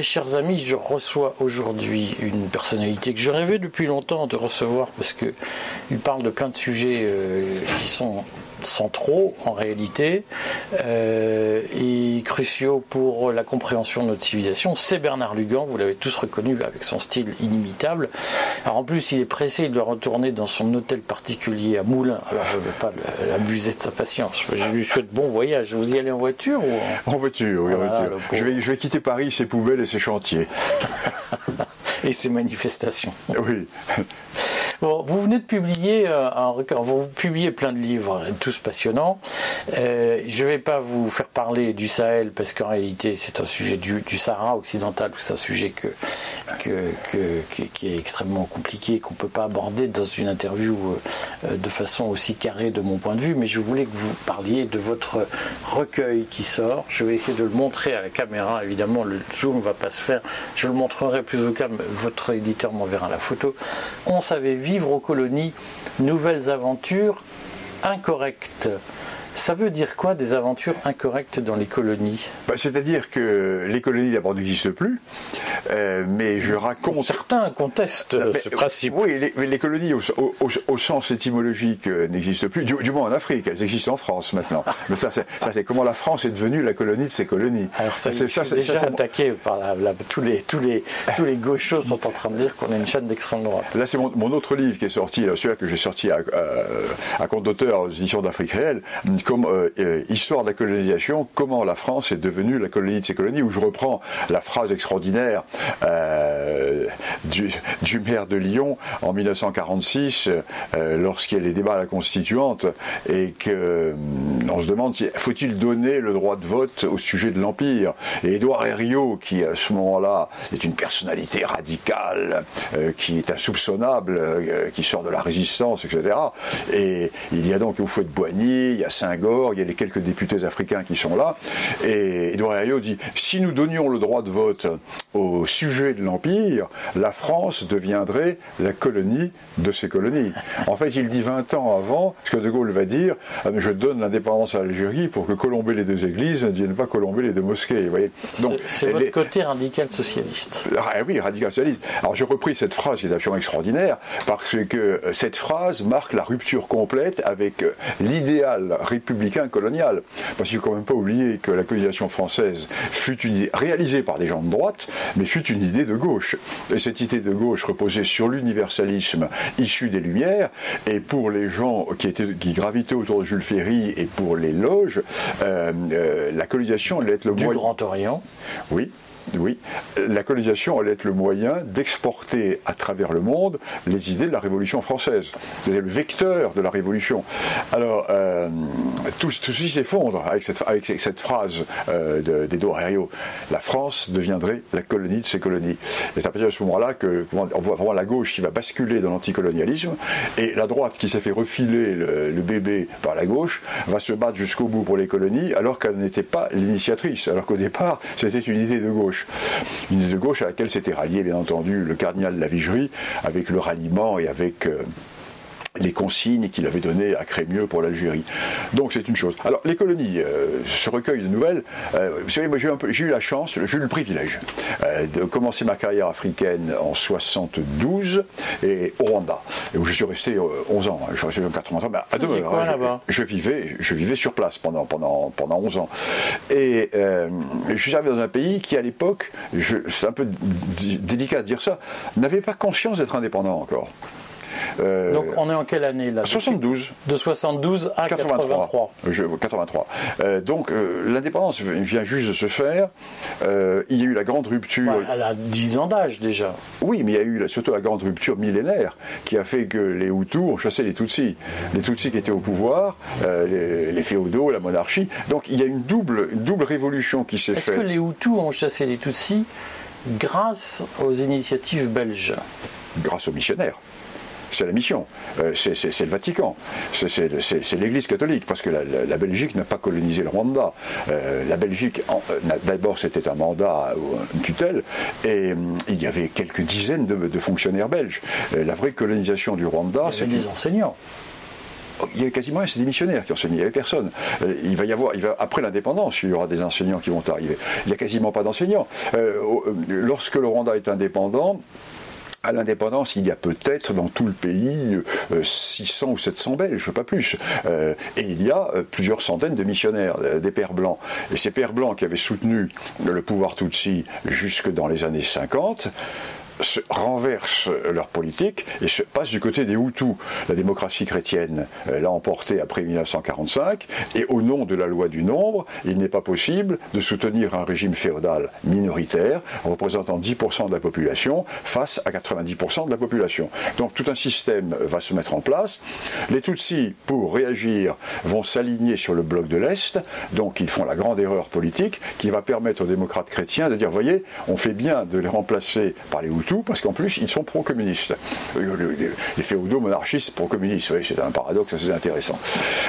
Mes chers amis, je reçois aujourd'hui une personnalité que je rêvais depuis longtemps de recevoir parce qu'il parle de plein de sujets euh, qui sont centraux en réalité euh, et cruciaux pour la compréhension de notre civilisation. C'est Bernard Lugan, vous l'avez tous reconnu avec son style inimitable. Alors en plus, il est pressé, il doit retourner dans son hôtel particulier à Moulins. Alors je ne veux pas l'abuser de sa patience. Je lui souhaite bon voyage. Vous y allez en voiture ou en... voiture, oui, en voiture. Je vais, je vais quitter Paris, ses poubelles et ses chantiers. et ses manifestations. Oui vous venez de publier euh, un vous publiez plein de livres, tous passionnants. Euh, je ne vais pas vous faire parler du Sahel parce qu'en réalité c'est un sujet du, Sahara occidental, c'est un sujet qui est extrêmement compliqué, qu'on ne peut pas aborder dans une interview euh, de façon aussi carrée de mon point de vue, mais je voulais que vous parliez de votre recueil qui sort. Je vais essayer de le montrer à la caméra, évidemment le zoom ne va pas se faire, je le montrerai plus au calme, votre éditeur m'enverra la photo. On savait vite vivre aux colonies, nouvelles aventures incorrectes. Ça veut dire quoi des aventures incorrectes dans les colonies? Bah, C'est-à-dire que les colonies d'abord n'existent plus, euh, mais je raconte. Certains contestent ah, ce principe. Oui, les, colonies au, sens étymologique euh, n'existent plus, du, moins en Afrique, elles existent en France maintenant. mais ça, c'est comment la France est devenue la colonie de ces colonies. Alors ça, c'est déjà attaqué par la, tous les tous les tous les gauchos sont en train de dire qu'on est une chaîne d'extrême droite. Là, c'est mon, autre livre qui est sorti, celui-là que j'ai sorti à, à, compte d'auteur aux éditions d'Afrique réelle euh, euh, histoire de la colonisation, comment la France est devenue la colonie de ces colonies, où je reprends la phrase extraordinaire euh, du, maire de Lyon en 1946, lorsqu'il y a les débats à la Constituante, et qu'on se demande faut-il donner le droit de vote au sujet de l'Empire? Et Édouard Herriot, qui à ce moment-là est une personnalité radicale, qui est insoupçonnable, qui sort de la résistance, etc. Et il y a donc au fouet de Boigny, il y a saint il y a les quelques députés africains qui sont là. Et Edouard Herriot dit si nous donnions le droit de vote au sujet de l'Empire, la France deviendrait la colonie de ces colonies. En fait, il dit 20 ans avant ce que De Gaulle va dire ah, je donne l'indépendance à l'Algérie pour que colomber les deux églises ne vienne pas colomber les deux mosquées. Voyez c'est votre côté radical socialiste. Ah, oui, radical socialiste. Alors j'ai repris cette phrase qui est absolument extraordinaire parce que cette phrase marque la rupture complète avec l'idéal républicain colonial. Parce qu'il ne faut quand même pas oublier que la colonisation française fut une idée réalisée par des gens de droite, mais fut une idée de gauche. Et cette idée de gauche reposait sur l'universalisme issu des Lumières, et pour les gens qui, étaient, qui gravitaient autour de Jules Ferry et pour les loges, euh, euh, la colonisation allait être le du Grand Orient. Oui, oui, la colonisation allait être le moyen d'exporter à travers le monde les idées de la Révolution française. C'était le vecteur de la Révolution. Alors, euh, tout, ceci s'effondre avec cette, phrase euh, d'Edouard Herriot. La France deviendrait la colonie de ses colonies. C'est à partir de ce moment-là que on voit vraiment la gauche qui va basculer dans l'anticolonialisme et la droite qui s'est fait refiler le, le, bébé par la gauche va se battre jusqu'au bout pour les colonies alors qu'elle n'était pas l'initiatrice. Alors qu'au départ, c'était une idée de gauche. Une idée de gauche à laquelle s'était rallié, bien entendu, le cardinal de la Vigerie, avec le ralliement et avec euh, les consignes qu'il avait données à Crémieux pour l'Algérie. Donc c'est une chose. Alors les colonies, euh, ce recueil de nouvelles, euh, vous savez, moi j'ai eu, la chance, j'ai eu le privilège euh, de commencer ma carrière africaine en 72 et au Rwanda, où je suis resté 11 ans. Je suis resté 80 ans. à deux, quoi, là-bas? je, vivais, je vivais sur place pendant, pendant, pendant 11 ans. Et je suis arrivé dans un pays qui à l'époque, c'est un peu délicat de dire ça, n'avait pas conscience d'être indépendant encore. Euh, Donc on est en quelle année là 72. De 72 à 83. 83. Euh, donc euh, l'indépendance vient juste de se faire. il y a eu la grande rupture. Bah, elle a 10 ans d'âge déjà. Oui, mais il y a eu surtout la grande rupture millénaire qui a fait que les Hutus ont chassé les Tutsis. Les Tutsis qui étaient au pouvoir, les, féodaux, la monarchie. Donc il y a une double, une double révolution qui s'est faite. Est-ce que les Hutus ont chassé les Tutsis grâce aux initiatives belges? Grâce aux missionnaires c'est la mission, euh, c'est le Vatican, c'est l'Église catholique, parce que la, Belgique n'a pas colonisé le Rwanda. Euh, la Belgique, euh, d'abord, c'était un mandat, une tutelle, et il y avait quelques dizaines de, fonctionnaires belges. la vraie colonisation du Rwanda, c'est des enseignants. il y avait quasiment rien, c'est des missionnaires qui enseignaient, il n'y avait personne. Il va y avoir, il va, après l'indépendance, il y aura des enseignants qui vont arriver. Il n'y a quasiment pas d'enseignants. lorsque le Rwanda est indépendant, à l'indépendance, il y a peut-être dans tout le pays 600 euh, ou 700 Belges, pas plus. Euh, et il y a euh, plusieurs centaines de missionnaires, des pères blancs. Et ces pères blancs qui avaient soutenu le pouvoir Tutsi jusque dans les années 50, se renversent leur politique et se passent du côté des Hutus. La démocratie chrétienne euh, l'a emporté après 1945 et au nom de la loi du nombre, il n'est pas possible de soutenir un régime féodal minoritaire représentant 10% de la population face à 90% de la population. Donc tout un système va se mettre en place. Les Tutsis, pour réagir, vont s'aligner sur le bloc de l'Est, donc ils font la grande erreur politique qui va permettre aux démocrates chrétiens de dire, voyez, on fait bien de les remplacer par les Hutus, parce qu'en plus, ils sont pro-communistes. Les féodaux monarchistes pro-communistes, c'est un paradoxe assez intéressant.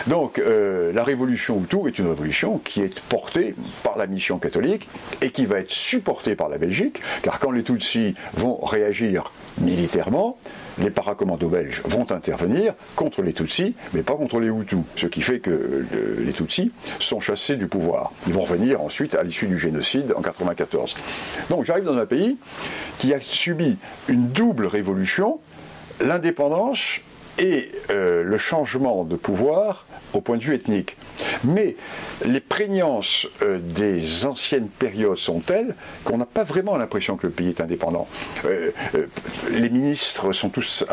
Donc, euh, la révolution Hutu est une révolution qui est portée par la mission catholique et qui va être supportée par la Belgique, car quand les Tutsis vont réagir militairement, les paracommandos belges vont intervenir contre les Tutsis, mais pas contre les Hutus, ce qui fait que euh, les Tutsis sont chassés du pouvoir. Ils vont revenir ensuite à l'issue du génocide en 1994. Donc j'arrive dans un pays qui a subi une double révolution, l'indépendance et euh, le changement de pouvoir au point de vue ethnique. Mais les prégnances euh, des anciennes périodes sont telles qu'on n'a pas vraiment l'impression que le pays est indépendant. Euh, les ministres sont tous,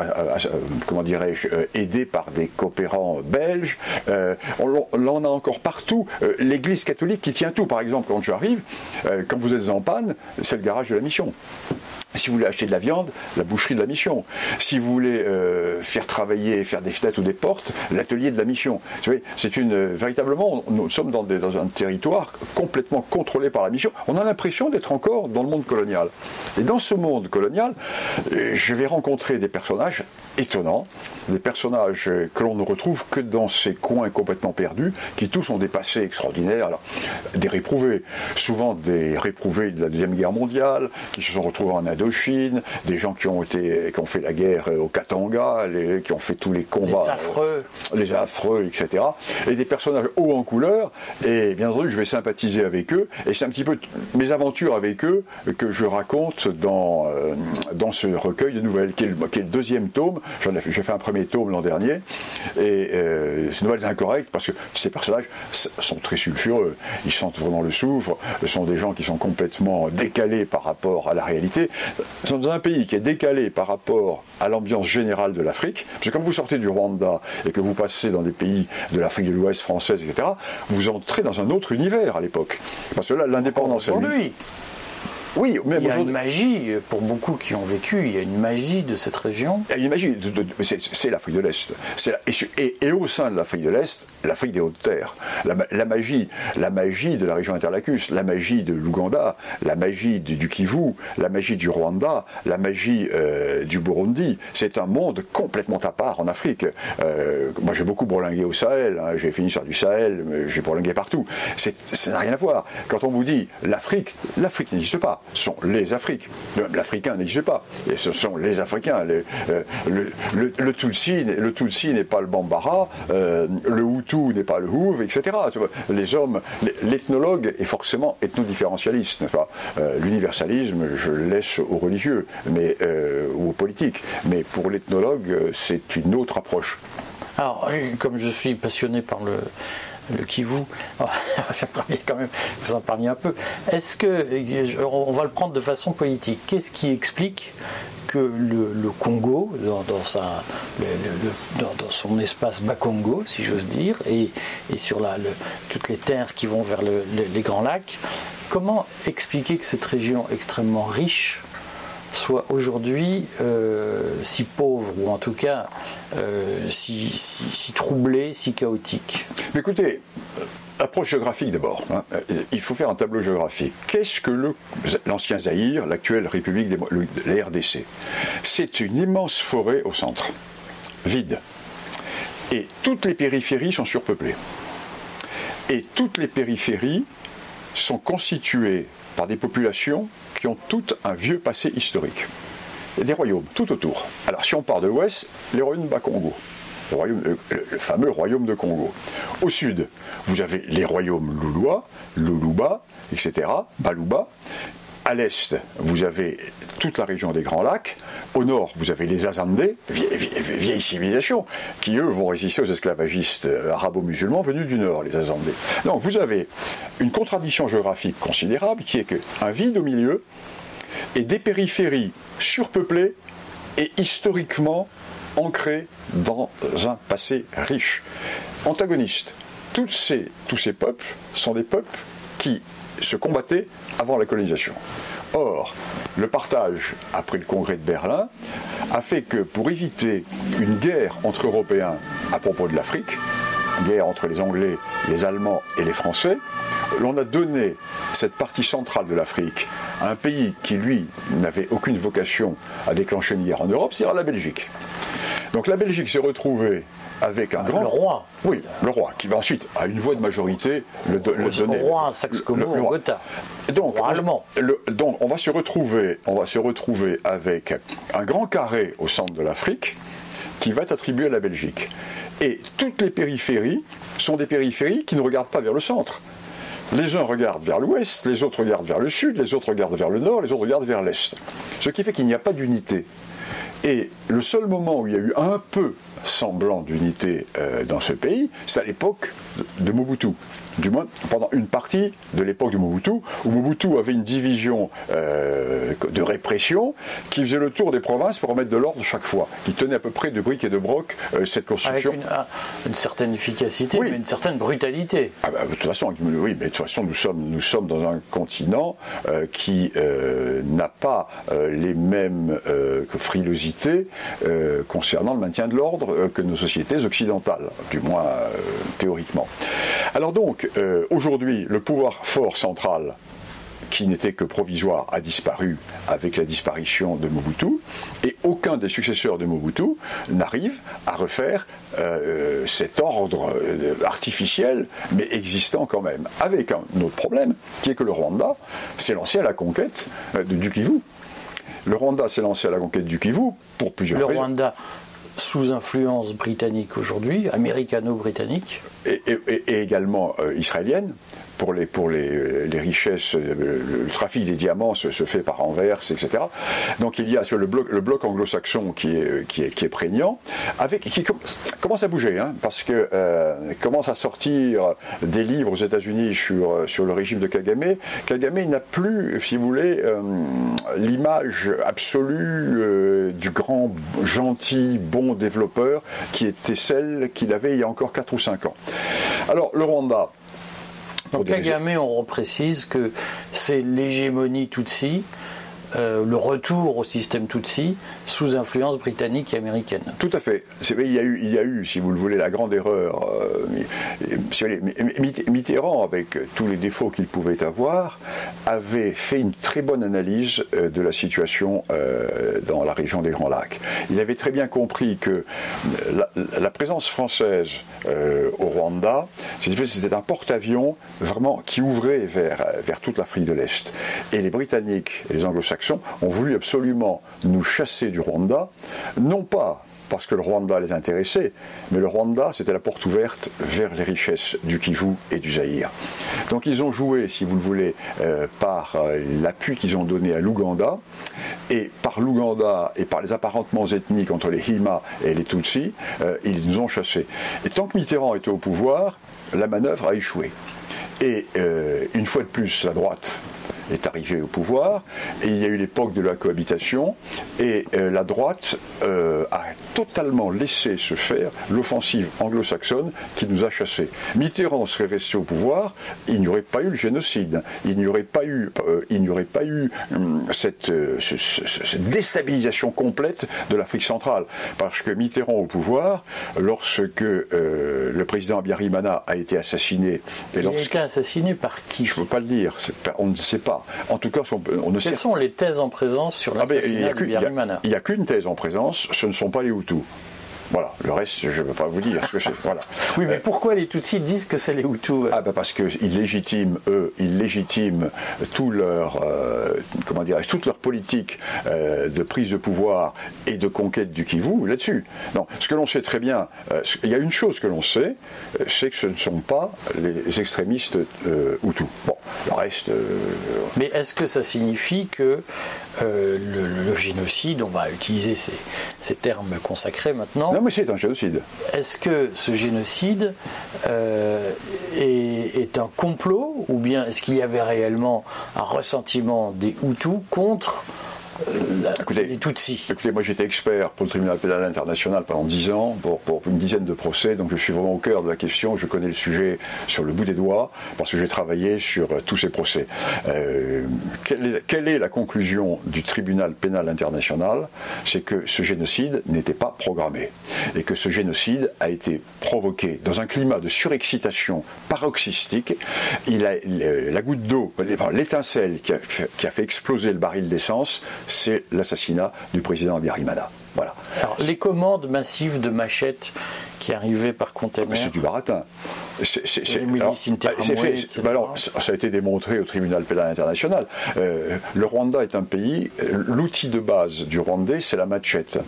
comment dirais-je, aidés par des coopérants belges. on, en a encore partout. L'Église catholique qui tient tout. Par exemple, quand j'arrive, quand vous êtes en panne, c'est le garage de la mission. Si vous voulez acheter de la viande, la boucherie de la mission. Si vous voulez euh, faire travailler, faire des fenêtres ou des portes, l'atelier de la mission. c'est une véritablement, nous sommes dans, un territoire complètement contrôlé par la mission. On a l'impression d'être encore dans le monde colonial. Et dans ce monde colonial, euh, je vais rencontrer des personnages étonnants, des personnages que l'on ne retrouve que dans ces coins complètement perdus, qui tous ont des passés extraordinaires. Alors, des réprouvés, souvent des réprouvés de la deuxième guerre mondiale, qui se sont retrouvés en Indochine, des gens qui ont été, qui ont fait la guerre au Katanga, les, qui ont fait tous les combats, les affreux, les affreux, etc. Et des personnages hauts en couleur. Et bien entendu, je vais sympathiser avec eux. Et c'est un petit peu mes aventures avec eux que je raconte dans euh, dans ce recueil de nouvelles, qui est le, deuxième tome. J'en ai fait, j'ai fait un premier tome l'an dernier. Et euh, ces nouvelles incorrectes parce que ces personnages sont très sulfureux. Ils sentent vraiment le soufre. Ce sont des gens qui sont complètement décalés par rapport à la réalité dans un pays qui est décalé par rapport à l'ambiance générale de l'Afrique, parce que quand vous sortez du Rwanda et que vous passez dans des pays de l'Afrique de l'Ouest française, etc., vous entrez dans un autre univers à l'époque. Parce que là, l'indépendance... Aujourd'hui oui, mais il y a une magie, pour beaucoup qui ont vécu, il y a une magie de cette région. Il y a une magie, c'est l'Afrique de l'Est. Et, et, au sein de l'Afrique de l'Est, l'Afrique des Hautes-Terres. La, magie, la magie de la région Interlacus, la magie de l'Ouganda, la magie du, Kivu, la magie du Rwanda, la magie euh, du Burundi. C'est un monde complètement à part en Afrique. Euh, moi, j'ai beaucoup bourlingué au Sahel, hein. j'ai fini sur du Sahel, j'ai bourlingué partout. Ça n'a rien à voir. Quand on vous dit l'Afrique, l'Afrique n'existe pas sont les Afriques. L'Africain n'existe pas. Et ce sont les Africains. Euh, le, le, Tutsi, le n'est pas le Bambara, euh, le Hutu n'est pas le Houve, etc. Les hommes, l'ethnologue est forcément ethnodifférentialiste. Euh, l'universalisme, je le laisse aux religieux mais, ou aux politiques. Mais pour l'ethnologue, c'est une autre approche. Alors, comme je suis passionné par le, le Kivu, j'aimerais quand même. Vous en parliez un peu. Est-ce que, on va le prendre de façon politique, qu'est-ce qui explique que le, Congo, dans, son espace Bas-Congo, si j'ose dire, et, sur la, toutes les terres qui vont vers les Grands Lacs, comment expliquer que cette région extrêmement riche soit aujourd'hui euh, si pauvre, ou en tout cas euh, si, si, troublé, si chaotique Mais Écoutez, approche géographique d'abord. Hein. Il faut faire un tableau géographique. Qu'est-ce que l'ancien Zaïre, l'actuelle République de la RDC C'est une immense forêt au centre, vide. Et toutes les périphéries sont surpeuplées. Et toutes les périphéries sont constituées par des populations qui ont toutes un vieux passé historique. Et des royaumes tout autour. Alors si on part de l'ouest, les royaumes Bakongo. royaume, le fameux royaume de Congo. Au sud, vous avez les royaumes Loulois, Loulouba, etc., Balouba. À l'est, vous avez toute la région des Grands Lacs. Au nord, vous avez les Azandés, vieille, civilisation, qui eux vont résister aux esclavagistes euh, arabo-musulmans venus du nord, les Azandés. Donc vous avez une contradiction géographique considérable qui est qu'un vide au milieu et des périphéries surpeuplées et historiquement ancrées dans un passé riche. Antagonistes. tous ces peuples sont des peuples qui se combattaient avant la colonisation. Or, le partage, après le congrès de Berlin, a fait que pour éviter une guerre entre Européens à propos de l'Afrique, guerre entre les Anglais, les Allemands et les Français, l'on a donné cette partie centrale de l'Afrique à un pays qui, lui, n'avait aucune vocation à déclencher une guerre en Europe, c'est-à-dire la Belgique. Donc la Belgique s'est retrouvée avec un grand. Le roi. Oui, le roi, qui va ensuite, à une voix de majorité, le, donner. Le roi Saxe-Cobourg, Donc, allemand. donc, on va se retrouver, on va se retrouver avec un grand carré au centre de l'Afrique qui va être attribué à la Belgique. Et toutes les périphéries sont des périphéries qui ne regardent pas vers le centre. Les uns regardent vers l'ouest, les autres regardent vers le sud, les autres regardent vers le nord, les autres regardent vers l'est. Ce qui fait qu'il n'y a pas d'unité. Et le seul moment où il y a eu un peu semblant d'unité euh, dans ce pays, c'est à l'époque de Mobutu du moins pendant une partie de l'époque de Mobutu, où Mobutu avait une division euh, de répression qui faisait le tour des provinces pour remettre de l'ordre chaque fois, qui tenait à peu près de briques et de broc euh, cette construction. Avec ah, une, certaine efficacité, mais une certaine brutalité. Ah bah, de toute façon, oui, mais de toute façon, nous sommes, nous sommes dans un continent qui n'a pas les mêmes frilosités concernant le maintien de l'ordre que nos sociétés occidentales, du moins théoriquement. Alors donc, euh, aujourd'hui, le pouvoir fort central qui n'était que provisoire, a disparu avec la disparition de Mobutu, et aucun des successeurs de Mobutu n'arrive à refaire euh, cet ordre euh, artificiel, mais existant quand même. Avec un autre problème, qui est que le Rwanda s'est lancé à la conquête du Kivu. Le Rwanda s'est lancé à la conquête du Kivu pour plusieurs raisons. Le Rwanda sous influence britannique aujourd'hui, américano-britannique. Et, également euh, israélienne, pour les, pour les, les richesses, euh, le, trafic des diamants se, se, fait par Anvers, etc. Donc il y a le bloc, le bloc anglo-saxon qui est, qui, est, qui est prégnant, avec, qui commence à bouger, hein, parce que euh, commence à sortir des livres aux États-Unis sur, sur le régime de Kagame. Kagame n'a plus, si vous voulez, euh, l'image absolue du grand, gentil, bon développeur qui était celle qu'il avait il y a encore 4 ou 5 ans. Alors le Rwanda, donc Kagame, on reprécise que c'est l'hégémonie Tutsi euh, le retour au système Tutsi sous influence britannique et américaine. Tout à fait. il, y a eu, si vous le voulez, la grande erreur. Euh, Mitterrand, avec tous les défauts qu'il pouvait avoir, avait fait une très bonne analyse euh, de la situation dans la région des Grands Lacs. Il avait très bien compris que la, présence française au Rwanda, c'était un porte-avions vraiment qui ouvrait vers, vers toute l'Afrique de l'Est. Et les Britanniques et les Anglo-Saxons ont voulu absolument nous chasser du Rwanda, non pas parce que le Rwanda les intéressait, mais le Rwanda, c'était la porte ouverte vers les richesses du Kivu et du Zaïre. Donc ils ont joué, si vous le voulez, euh, par euh, l'appui qu'ils ont donné à l'Ouganda, et par l'Ouganda et par les apparentements ethniques entre les Hima et les Tutsis, euh, ils nous ont chassés. Et tant que Mitterrand était au pouvoir, la manœuvre a échoué. Et une fois de plus, la droite est arrivé au pouvoir, et il y a eu l'époque de la cohabitation, et euh, la droite euh, a totalement laissé se faire l'offensive anglo-saxonne qui nous a chassés. Mitterrand serait resté au pouvoir, il n'y aurait pas eu le génocide, il n'y aurait pas eu, euh, il n'y aurait pas eu hum, cette, cette, déstabilisation complète de l'Afrique centrale, parce que Mitterrand au pouvoir, lorsque le président Abiyarimana a été assassiné, et été assassiné par qui Je ne peux pas le dire, on ne sait pas. En tout cas, on, ne Quelles sont les thèses en présence sur ah, l'assassinat de Il n'y a qu'une thèse en présence, ce ne sont pas les Hutus. Voilà, le reste, je ne veux pas vous dire ce que c'est. Voilà. Oui, mais pourquoi les Tutsis disent que c'est les Hutus Ah ben parce qu'ils légitiment, eux, ils légitiment tout leur, euh, comment toute leur politique euh, de prise de pouvoir et de conquête du Kivu là-dessus. Non, ce que l'on sait très bien, euh, il y a une chose que l'on sait, c'est que ce ne sont pas les extrémistes Hutus. Bon, le reste. Mais est-ce que ça signifie que le, génocide, on va utiliser ces, ces termes consacrés maintenant. Non, mais c'est un génocide. Est-ce que ce génocide euh, est, un complot ou bien est-ce qu'il y avait réellement un ressentiment des Hutus contre euh, écoutez, les Tutsis. Écoutez, moi j'étais expert pour le tribunal pénal international pendant 10 ans, pour, pour, une dizaine de procès, donc je suis vraiment au cœur de la question, je connais le sujet sur le bout des doigts, parce que j'ai travaillé sur euh, tous ces procès. Euh, quelle, est, quelle, est, la conclusion du tribunal pénal international? C'est que ce génocide n'était pas programmé, et que ce génocide a été provoqué dans un climat de surexcitation paroxystique. Il a, la goutte d'eau, l'étincelle qui, qui a fait exploser le baril d'essence, c'est l'assassinat du président Abiyarimana. Voilà. Alors, les commandes massives de machettes qui arrivaient par conteneur. C'est du baratin. C'est, ça a été démontré au tribunal pénal international. Euh, le Rwanda est un pays, l'outil de base du Rwandais, c'est la machette.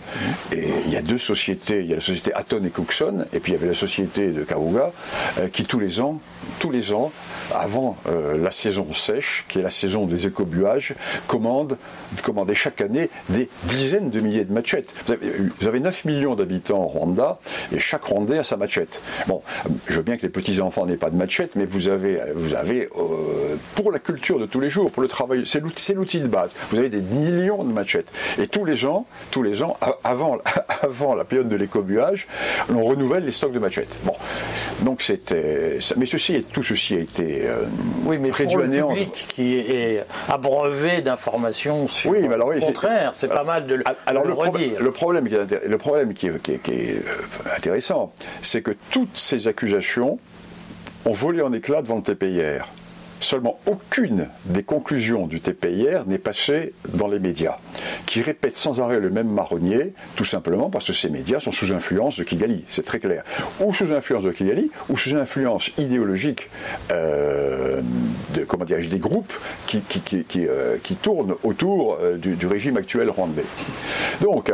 Et il y a deux sociétés, il y a la société Aton et Cookson, et puis il y avait la société de Karuga, euh, qui tous les ans, tous les ans, avant euh, la saison sèche, qui est la saison des écobuages, commandent, commandaient chaque année des dizaines de milliers de machettes. Vous avez, vous avez 9 millions d'habitants au Rwanda, et chaque Rwandais a sa machette. Bon, je veux bien que les petits-enfants n'aient pas de machette, mais vous avez, vous avez euh, pour la culture de tous les jours, pour le travail, c'est l'outil de base. Vous avez des millions de machettes. Et tous les ans, tous les ans, avant, avant la période de l'écobuage, on renouvelle les stocks de machettes. Bon, donc c'était, mais ceci, tout ceci a été euh, oui, mais pour le public qui est abreuvé d'informations sur oui, mais alors, le contraire, c'est pas mal de le, alors, le, redire. le problème qui est, le problème qui est, qui est euh, intéressant, c'est que toutes ces accusations ont volé en éclats devant le TPIR. Seulement aucune des conclusions du TPIR n'est passée dans les médias, qui répètent sans arrêt le même marronnier, tout simplement parce que ces médias sont sous influence de Kigali, c'est très clair. Ou sous influence de Kigali, ou sous influence idéologique euh, de, des groupes qui, qui, euh, tournent autour euh, du, régime actuel rwandais. Donc.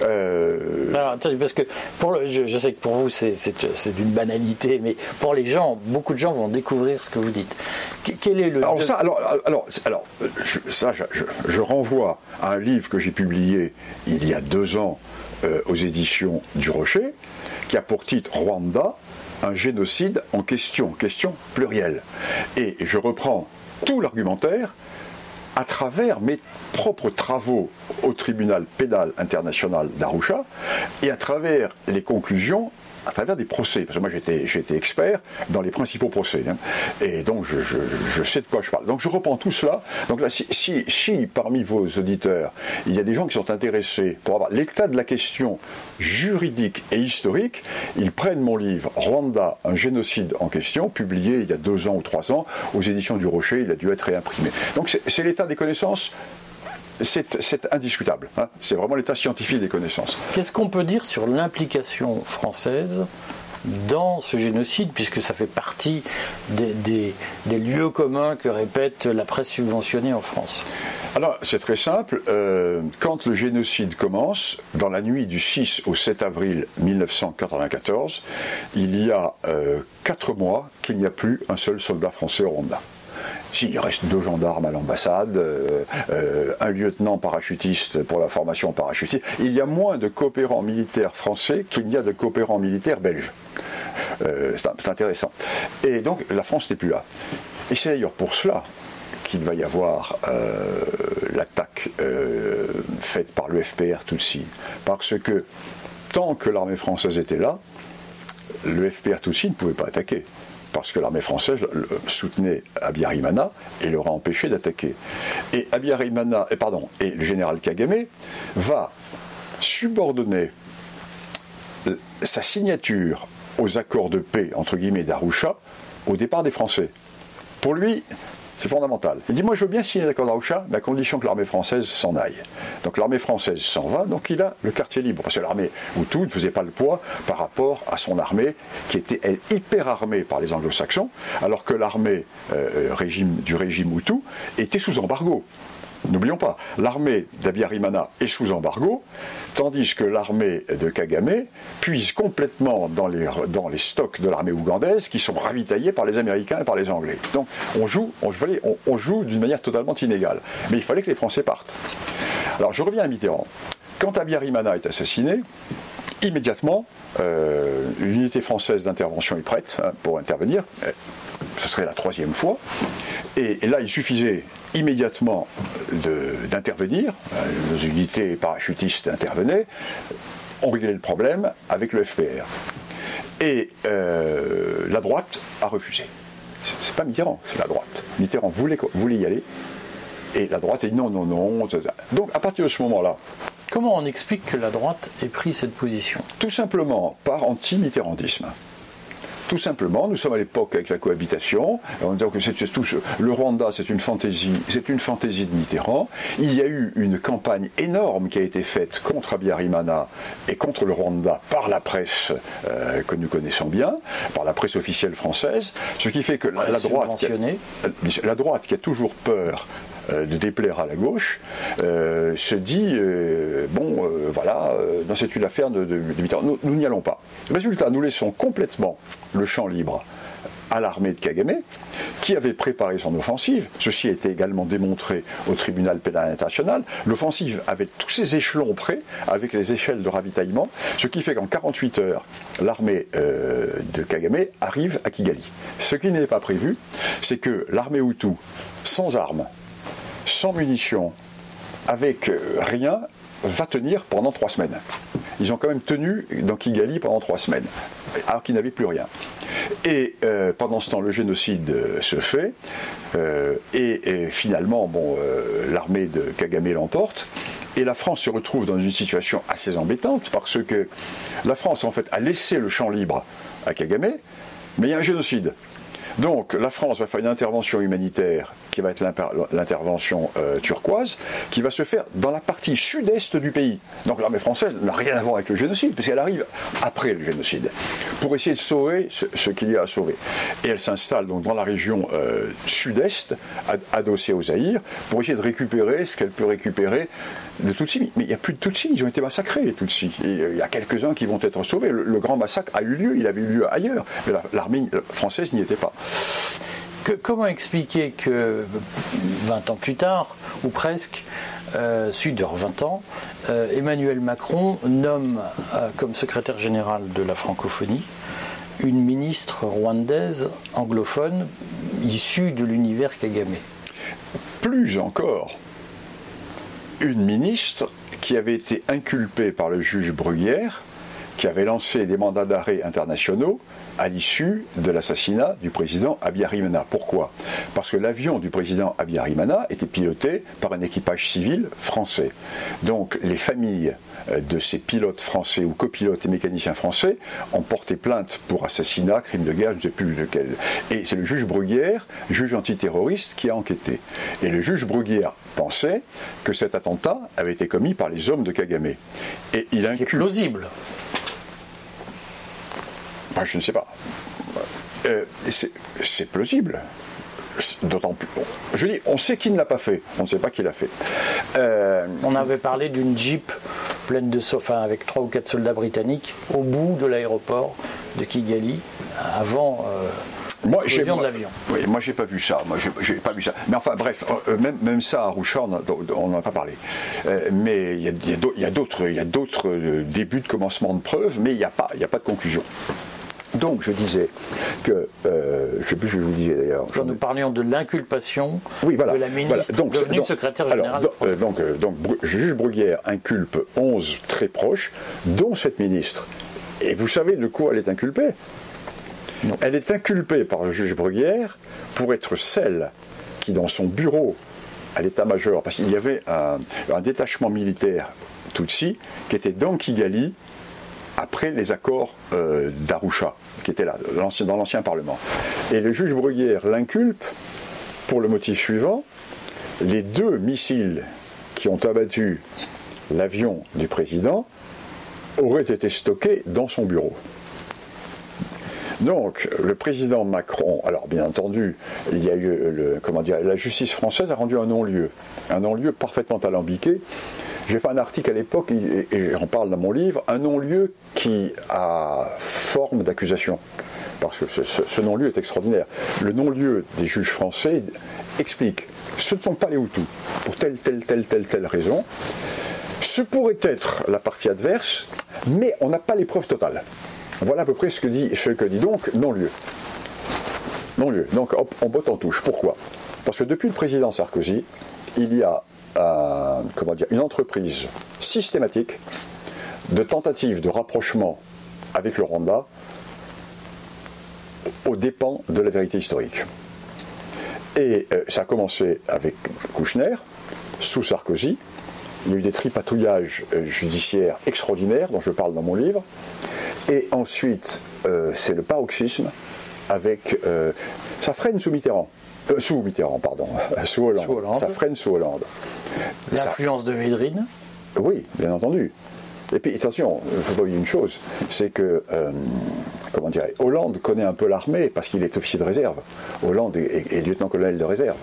Alors, attendez, parce que pour je, sais que pour vous c'est d'une banalité, mais pour les gens, beaucoup de gens vont découvrir ce que vous dites. Quel est le. Alors, ça, alors, alors, alors je, ça, je, renvoie à un livre que j'ai publié il y a deux ans euh, aux éditions du Rocher, qui a pour titre Rwanda, un génocide en question, question plurielle. Et je reprends tout l'argumentaire à travers mes propres travaux au tribunal pénal international d'Arusha et à travers les conclusions à travers des procès, parce que moi j'étais, expert dans les principaux procès, hein. et donc je, je, sais de quoi je parle. Donc je reprends tout cela. Donc là, si, si, si, parmi vos auditeurs, il y a des gens qui sont intéressés pour avoir l'état de la question juridique et historique, ils prennent mon livre Rwanda, un génocide en question, publié il y a deux ans ou trois ans aux éditions du Rocher, il a dû être réimprimé. Donc c'est l'état des connaissances c'est indiscutable. Hein. C'est vraiment l'état scientifique des connaissances. Qu'est-ce qu'on peut dire sur l'implication française dans ce génocide, puisque ça fait partie des, lieux communs que répète la presse subventionnée en France? Alors, c'est très simple. Euh, quand le génocide commence, dans la nuit du 6 au 7 avril 1994, il y a euh, quatre mois qu'il n'y a plus un seul soldat français au Rwanda. Si, il reste deux gendarmes à l'ambassade, euh, euh, un lieutenant parachutiste pour la formation parachutiste. Il y a moins de coopérants militaires français qu'il n'y a de coopérants militaires belges. Euh, c'est intéressant. Et donc la France n'est plus là. Et c'est d'ailleurs pour cela qu'il va y avoir l'attaque faite par le FPR Tutsi. Parce que tant que l'armée française était là, le FPR Tutsi ne pouvait pas attaquer parce que l'armée française soutenait Abiyarimana et l'aura empêché d'attaquer. Et Abiyarimana, et pardon, et le général Kagame va subordonner sa signature aux accords de paix entre guillemets d'Arusha au départ des Français. Pour lui, C'est fondamental. Il dit Moi, je veux bien signer l'accord d'Arusha, mais à condition que l'armée française s'en aille. Donc l'armée française s'en va, donc il a le quartier libre. Parce que l'armée Hutu ne faisait pas le poids par rapport à son armée, qui était, elle, hyper armée par les anglo-saxons, alors que l'armée euh, régime, du régime Hutu était sous embargo. N'oublions pas, l'armée d'Abiyarimana est sous embargo, tandis que l'armée de Kagame puise complètement dans les, stocks de l'armée ougandaise qui sont ravitaillés par les Américains et par les Anglais. Donc on joue, on, joue d'une manière totalement inégale. Mais il fallait que les Français partent. Alors je reviens à Mitterrand. Quand Abiyarimana est assassiné, immédiatement, euh, l'unité française d'intervention est prête hein, pour intervenir. Euh, ce serait la troisième fois. Et, là, il suffisait immédiatement d'intervenir. Euh, nos unités parachutistes intervenaient. On réglait le problème avec le FPR. Et la droite a refusé. C'est pas Mitterrand, c'est la droite. Mitterrand voulait, voulait y aller. Et la droite a dit non, non, non. Donc à partir de ce moment-là, Comment on explique que la droite ait pris cette position? Tout simplement par anti-mitterrandisme. Tout simplement, nous sommes à l'époque avec la cohabitation, on dit que c'est tout, le Rwanda c'est une fantaisie, c'est une fantaisie de Mitterrand. Il y a eu une campagne énorme qui a été faite contre Abiyarimana et contre le Rwanda par la presse euh, que nous connaissons bien, par la presse officielle française, ce qui fait que la, droite, la droite qui a toujours peur euh, de déplaire à la gauche, euh, se dit euh, bon, voilà, c'est une affaire de, de, Nous n'y allons pas. Résultat, nous laissons complètement le champ libre à l'armée de Kagame, qui avait préparé son offensive. Ceci a été également démontré au tribunal pénal international. L'offensive avait tous ses échelons prêts, avec les échelles de ravitaillement, ce qui fait qu'en 48 heures, l'armée de Kagame arrive à Kigali. Ce qui n'est pas prévu, c'est que l'armée Hutu, sans armes, sans munitions, avec euh, rien, va tenir pendant trois semaines. Ils ont quand même tenu dans Kigali pendant trois semaines, alors qu'ils n'avaient plus rien. Et euh, pendant ce temps, le génocide euh, se fait, et, finalement, bon, l'armée de Kagame l'emporte, et la France se retrouve dans une situation assez embêtante, parce que la France, en fait, a laissé le champ libre à Kagame, mais il y a un génocide. Donc la France va faire une intervention humanitaire qui va être l'intervention euh, turquoise, qui va se faire dans la partie sud-est du pays. Donc l'armée française n'a rien à voir avec le génocide, puisqu'elle arrive après le génocide, pour essayer de sauver ce, qu'il y a à sauver. Et elle s'installe donc dans la région euh, sud-est, adossée aux Zaïre, pour essayer de récupérer ce qu'elle peut récupérer de Tutsis. Mais il n'y a plus de Tutsis, ils ont été massacrés, les Tutsis. Euh, il y a quelques-uns qui vont être sauvés. Le, grand massacre a eu lieu, il avait eu lieu ailleurs, mais l'armée française n'y était pas comment expliquer que 20 ans plus tard, ou presque, euh, suite de 20 ans, euh, Emmanuel Macron nomme euh, comme secrétaire général de la francophonie une ministre rwandaise anglophone issue de l'univers Kagame? Plus encore, une ministre qui avait été inculpée par le juge Bruguière, qui avait lancé des mandats d'arrêt internationaux à l'issue de l'assassinat du président Abiyarimana. Pourquoi? Parce que l'avion du président Abiyarimana était piloté par un équipage civil français. Donc les familles euh, de ces pilotes français ou copilotes et mécaniciens français ont porté plainte pour assassinat, crime de guerre, je ne sais plus lequel. Et c'est le juge Bruguière, juge antiterroriste, qui a enquêté. Et le juge Bruguière pensait que cet attentat avait été commis par les hommes de Kagame. Et il est plausible je ne sais pas. Euh, c'est plausible. D'autant plus. Je dis, on sait qui ne l'a pas fait, on ne sait pas qui l'a fait. Euh, on avait parlé d'une Jeep pleine de enfin, avec trois ou quatre soldats britanniques au bout de l'aéroport de Kigali, avant. Euh, moi, j'ai de l'avion. Oui, moi j'ai pas vu ça. Moi j'ai pas vu ça. Mais enfin bref, même, même ça à Rouchard, on n'en a pas parlé. mais il y a, d'autres, il y a d'autres débuts de commencement de preuves, mais il n'y a pas, il a pas de conclusion. Donc je disais que, euh, je ne sais plus ce que je vous disais d'ailleurs. Quand nous parlions de l'inculpation de la ministre donc, devenue secrétaire générale. Euh, donc, euh, donc, juge Bruguière inculpe 11 très proches, dont cette ministre. Et vous savez de quoi elle est inculpée? Elle est inculpée par le juge Bruguière pour être celle qui, dans son bureau à l'état-major, parce qu'il y avait un, un détachement militaire Tutsi qui était dans Kigali après les accords euh, d'Arusha, qui étaient là, dans l'ancien Parlement. Et le juge Bruguière l'inculpe pour le motif suivant, les deux missiles qui ont abattu l'avion du président auraient été stockés dans son bureau. Donc, le président Macron, alors bien entendu, la justice française a rendu un non-lieu, un non-lieu parfaitement alambiqué. J'ai fait un article à l'époque, et, j'en parle dans mon livre, un non-lieu qui a forme d'accusation. Parce que ce, non-lieu est extraordinaire. Le non-lieu des juges français explique ce ne sont pas les Hutus, pour telle, telle, telle, telle, telle raison. Ce pourrait être la partie adverse, mais on n'a pas les preuves totales. Voilà à peu près ce que dit, ce que dit donc non-lieu. Non-lieu. Donc on botte en touche. Pourquoi? Parce que depuis le président Sarkozy, il y a comment dire, une entreprise systématique de tentatives de rapprochement avec le Rwanda aux dépens de la vérité historique. Et euh, ça a commencé avec Kouchner, sous Sarkozy. Il y a eu des tripatouillages euh, judiciaires extraordinaires, dont je parle dans mon livre. Et ensuite, euh, c'est le paroxysme avec. ça freine sous Mitterrand. Sous Mitterrand, pardon. Sous Hollande. Ça freine sous Hollande. L'influence de Védrine? Oui, bien entendu. Et puis attention, il ne faut pas oublier une chose, c'est que, euh, comment Hollande connaît un peu l'armée parce qu'il est officier de réserve. Hollande est, lieutenant-colonel de réserve.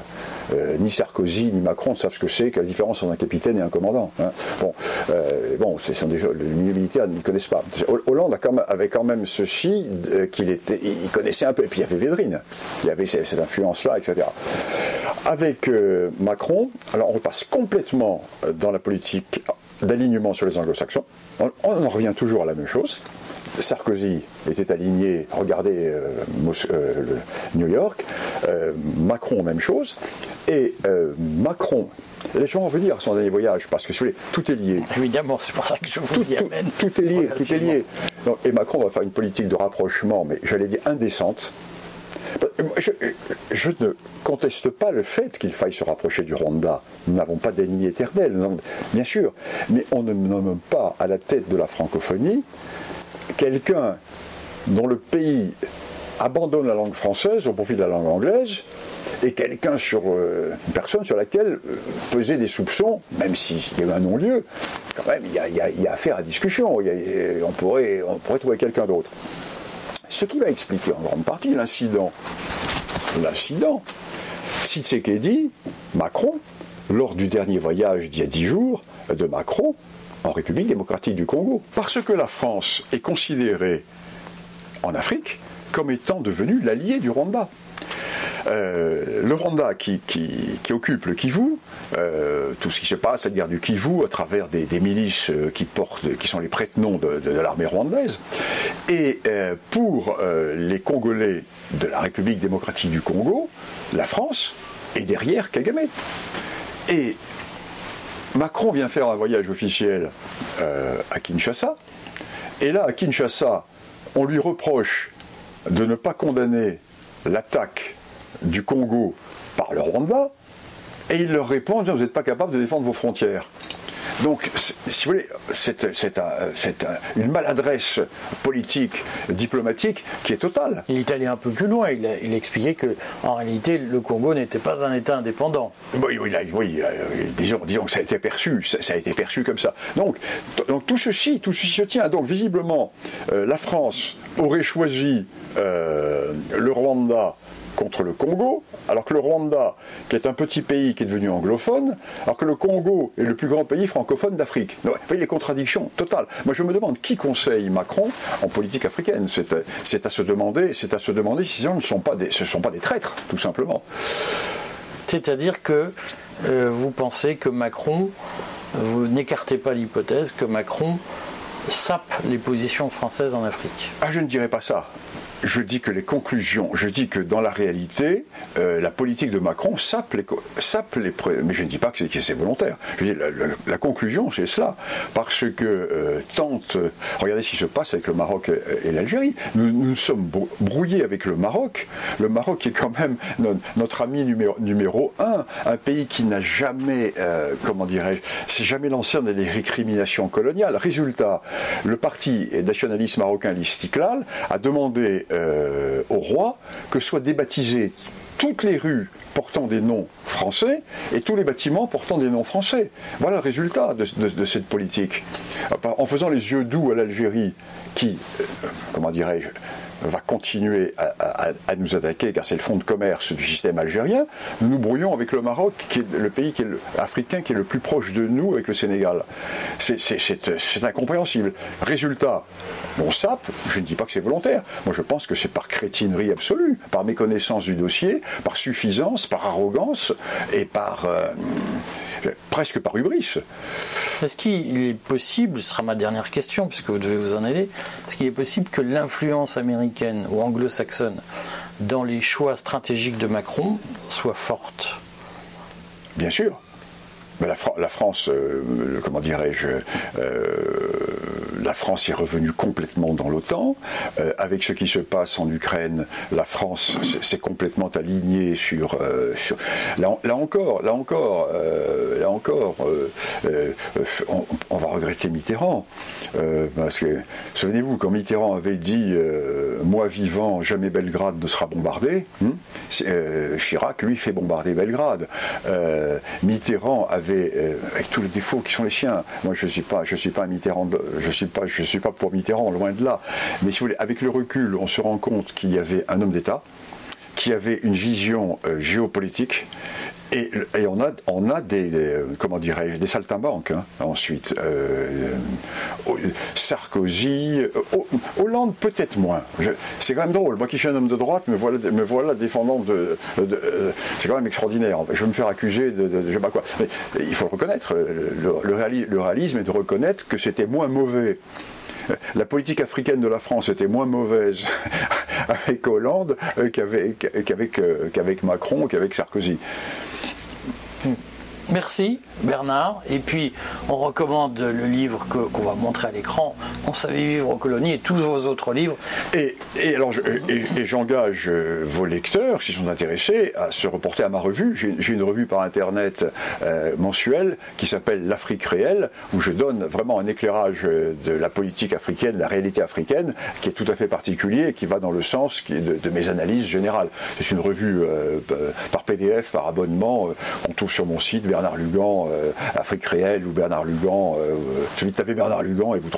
Euh, ni Sarkozy ni Macron savent ce que c'est, quelle différence entre un capitaine et un commandant. Hein. Bon, euh, bon, ce sont des le milieu militaire ne connaissent pas. Hollande avait quand même ceci qu'il était, il connaissait un peu. Et puis il y avait Védrine, il y avait cette influence-là, etc. Avec Macron, alors on repasse complètement dans la politique d'alignement sur les anglo-saxons. On, en revient toujours à la même chose. Sarkozy était aligné, regardez euh, euh, New York, euh, Macron, même chose, et Macron, les gens vont venir à son dernier voyage, parce que si vous voulez, tout est lié. Évidemment, c'est pour ça que je vous y amène. Tout, est lié, tout est lié. et Macron va faire une politique de rapprochement, mais j'allais dire indécente, je, ne conteste pas le fait qu'il faille se rapprocher du Rwanda. Nous n'avons pas d'ennemis éternels, bien sûr, mais on ne nomme pas à la tête de la francophonie quelqu'un dont le pays abandonne la langue française au profit de la langue anglaise et quelqu'un sur euh, une personne sur laquelle euh, peser des soupçons, même s'il y a eu un non-lieu, quand même il y, a, affaire à discussion. on, pourrait, on pourrait trouver quelqu'un d'autre. Ce qui va expliquer en grande partie l'incident. L'incident. dit Macron, lors du dernier voyage d'il y a dix jours de Macron en République démocratique du Congo. Parce que la France est considérée en Afrique comme étant devenue l'allié du Rwanda. Euh, le Rwanda qui, occupe le Kivu, euh, tout ce qui se passe, cette guerre du Kivu, à travers des, milices euh, qui, portent, qui sont les prête-noms de, l'armée rwandaise, et pour les Congolais de la République démocratique du Congo, la France est derrière Kagame. Et Macron vient faire un voyage officiel à Kinshasa, et là, à Kinshasa, on lui reproche de ne pas condamner l'attaque du Congo par le Rwanda, et il leur répond Vous n'êtes pas capable de défendre vos frontières. Donc, si vous voulez, c'est une maladresse politique, diplomatique qui est totale. Il est allé un peu plus loin. Il a, il expliqué que, en réalité, le Congo n'était pas un État indépendant. Oui, oui, oui euh, disons, disons, que ça a été perçu, ça, a été perçu comme ça. Donc, donc tout ceci, tout ceci se tient. Donc, visiblement, euh, la France aurait choisi euh, le Rwanda contre le Congo, alors que le Rwanda, qui est un petit pays qui est devenu anglophone, alors que le Congo est le plus grand pays francophone d'Afrique. Vous voyez les contradictions totales. Moi, je me demande qui conseille Macron en politique africaine. C'est à se demander, c'est à se demander si ce ne sont pas des, ce sont pas des traîtres, tout simplement. C'est-à-dire que euh, vous pensez que Macron, vous n'écartez pas l'hypothèse que Macron sape les positions françaises en Afrique? Ah, je ne dirais pas ça je dis que les conclusions, je dis que dans la réalité, euh, la politique de Macron sape les, sape les mais je ne dis pas que c'est volontaire. Je dis la, conclusion, c'est cela, parce que euh, tente, regardez ce qui se passe avec le Maroc et, l'Algérie. Nous, nous sommes brouillés avec le Maroc. Le Maroc est quand même notre, ami numéro, numéro un, un pays qui n'a jamais, euh, comment dirais-je, c'est jamais lancé dans les récriminations coloniales. Résultat, le parti nationaliste marocain, l'Istiklal, a demandé euh, au roi que soit débaptisé toutes les rues portant des noms français et tous les bâtiments portant des noms français. Voilà le résultat de, cette politique. En faisant les yeux doux à l'Algérie, qui, euh, comment dirais-je, va continuer à, nous attaquer, car c'est le fonds de commerce du système algérien, nous nous brouillons avec le Maroc, qui est le pays africain qui est le plus proche de nous avec le Sénégal. C'est incompréhensible. Résultat, on sape, je ne dis pas que c'est volontaire, moi je pense que c'est par crétinerie absolue, par méconnaissance du dossier, par suffisance, par arrogance et par... Euh, presque par hubris. Est-ce qu'il est possible, ce sera ma dernière question, puisque vous devez vous en aller, est-ce qu'il est possible que l'influence américaine ou anglo-saxonne dans les choix stratégiques de Macron soit forte? Bien sûr. Mais la, France, euh, comment dirais-je, euh, la France est revenue complètement dans l'OTAN. Euh, avec ce qui se passe en Ukraine, la France s'est complètement alignée sur. Euh, là, encore, là encore, euh, là encore, on, va regretter Mitterrand. parce que, souvenez-vous, quand Mitterrand avait dit Moi vivant, jamais Belgrade ne sera bombardé, hein, Chirac, lui, fait bombarder Belgrade. Mitterrand avait, avec tous les défauts qui sont les siens, moi je suis pas, suis pas un Mitterrand, je suis je ne suis pas pour Mitterrand, loin de là. Mais si vous voulez, avec le recul, on se rend compte qu'il y avait un homme d'État qui avait une vision euh, géopolitique et, on a, on a des, comment dirais-je, des saltimbanques hein, ensuite. Euh, Sarkozy, euh, Hollande peut-être moins. C'est quand même drôle. Moi qui suis un homme de droite, me voilà, me voilà défendant de. c'est quand même extraordinaire. Je vais me faire accuser de, je sais pas quoi. Mais il faut le reconnaître. Le, le réalisme est de reconnaître que c'était moins mauvais la politique africaine de la France était moins mauvaise avec Hollande euh, euh, qu'avec Macron, qu'avec Sarkozy. Merci Bernard. Et puis on recommande le livre qu'on va montrer à l'écran, On savait vivre en colonie et tous vos autres livres. Et, et, j'engage euh, vos lecteurs, s'ils sont intéressés, à se reporter à ma revue. J'ai une revue par internet euh, mensuelle qui s'appelle L'Afrique réelle, où je donne vraiment un éclairage euh, de la politique africaine, de la réalité africaine, qui est tout à fait particulier et qui va dans le sens de, mes analyses générales. C'est une revue par PDF, par abonnement, qu'on trouve sur mon site Bernard Lugan, euh, Afrique réelle ou Bernard Lugan. Euh, je vais taper Bernard Lugan et vous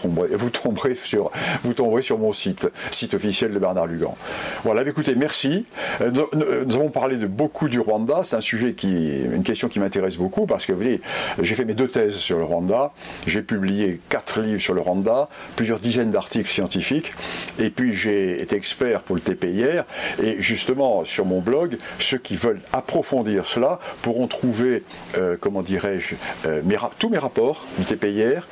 tomberez, sur, mon site, site officiel de Bernard Lugan. Voilà, écoutez, merci. Euh, nous, avons parlé de beaucoup du Rwanda. C'est un sujet qui, une question qui m'intéresse beaucoup parce que vous voyez, j'ai fait mes deux thèses sur le Rwanda. J'ai publié quatre livres sur le Rwanda, plusieurs dizaines d'articles scientifiques, et puis j'ai été expert pour le TPIR. Et justement, sur mon blog, ceux qui veulent approfondir cela pourront trouver euh, comment dirais-je, euh, tous mes rapports du TPIR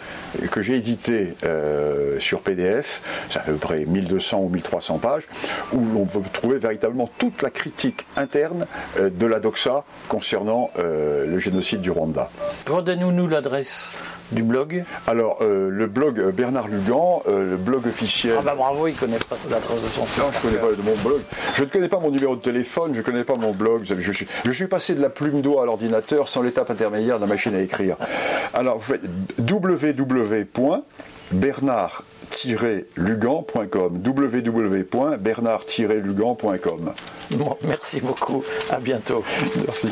que j'ai édités euh, sur PDF, ça à peu près 1200 ou 1300 pages, où on peut trouver véritablement toute la critique interne de la doxa concernant le génocide du Rwanda. Redonnez-nous l'adresse du blog Alors, euh, le blog Bernard Lugan, euh, le blog officiel. Ah bah bravo, il connaît pas l'adresse de son. Non, je connais pas mon blog. Je ne connais pas mon numéro de téléphone, je ne connais pas mon blog. Je suis, je suis passé de la plume d'eau à l'ordinateur sans l'étape intermédiaire de la machine à écrire. Alors, vous faites www.bernard-lugan.com www.bernard-lugan.com Bon, merci beaucoup, à bientôt. Merci.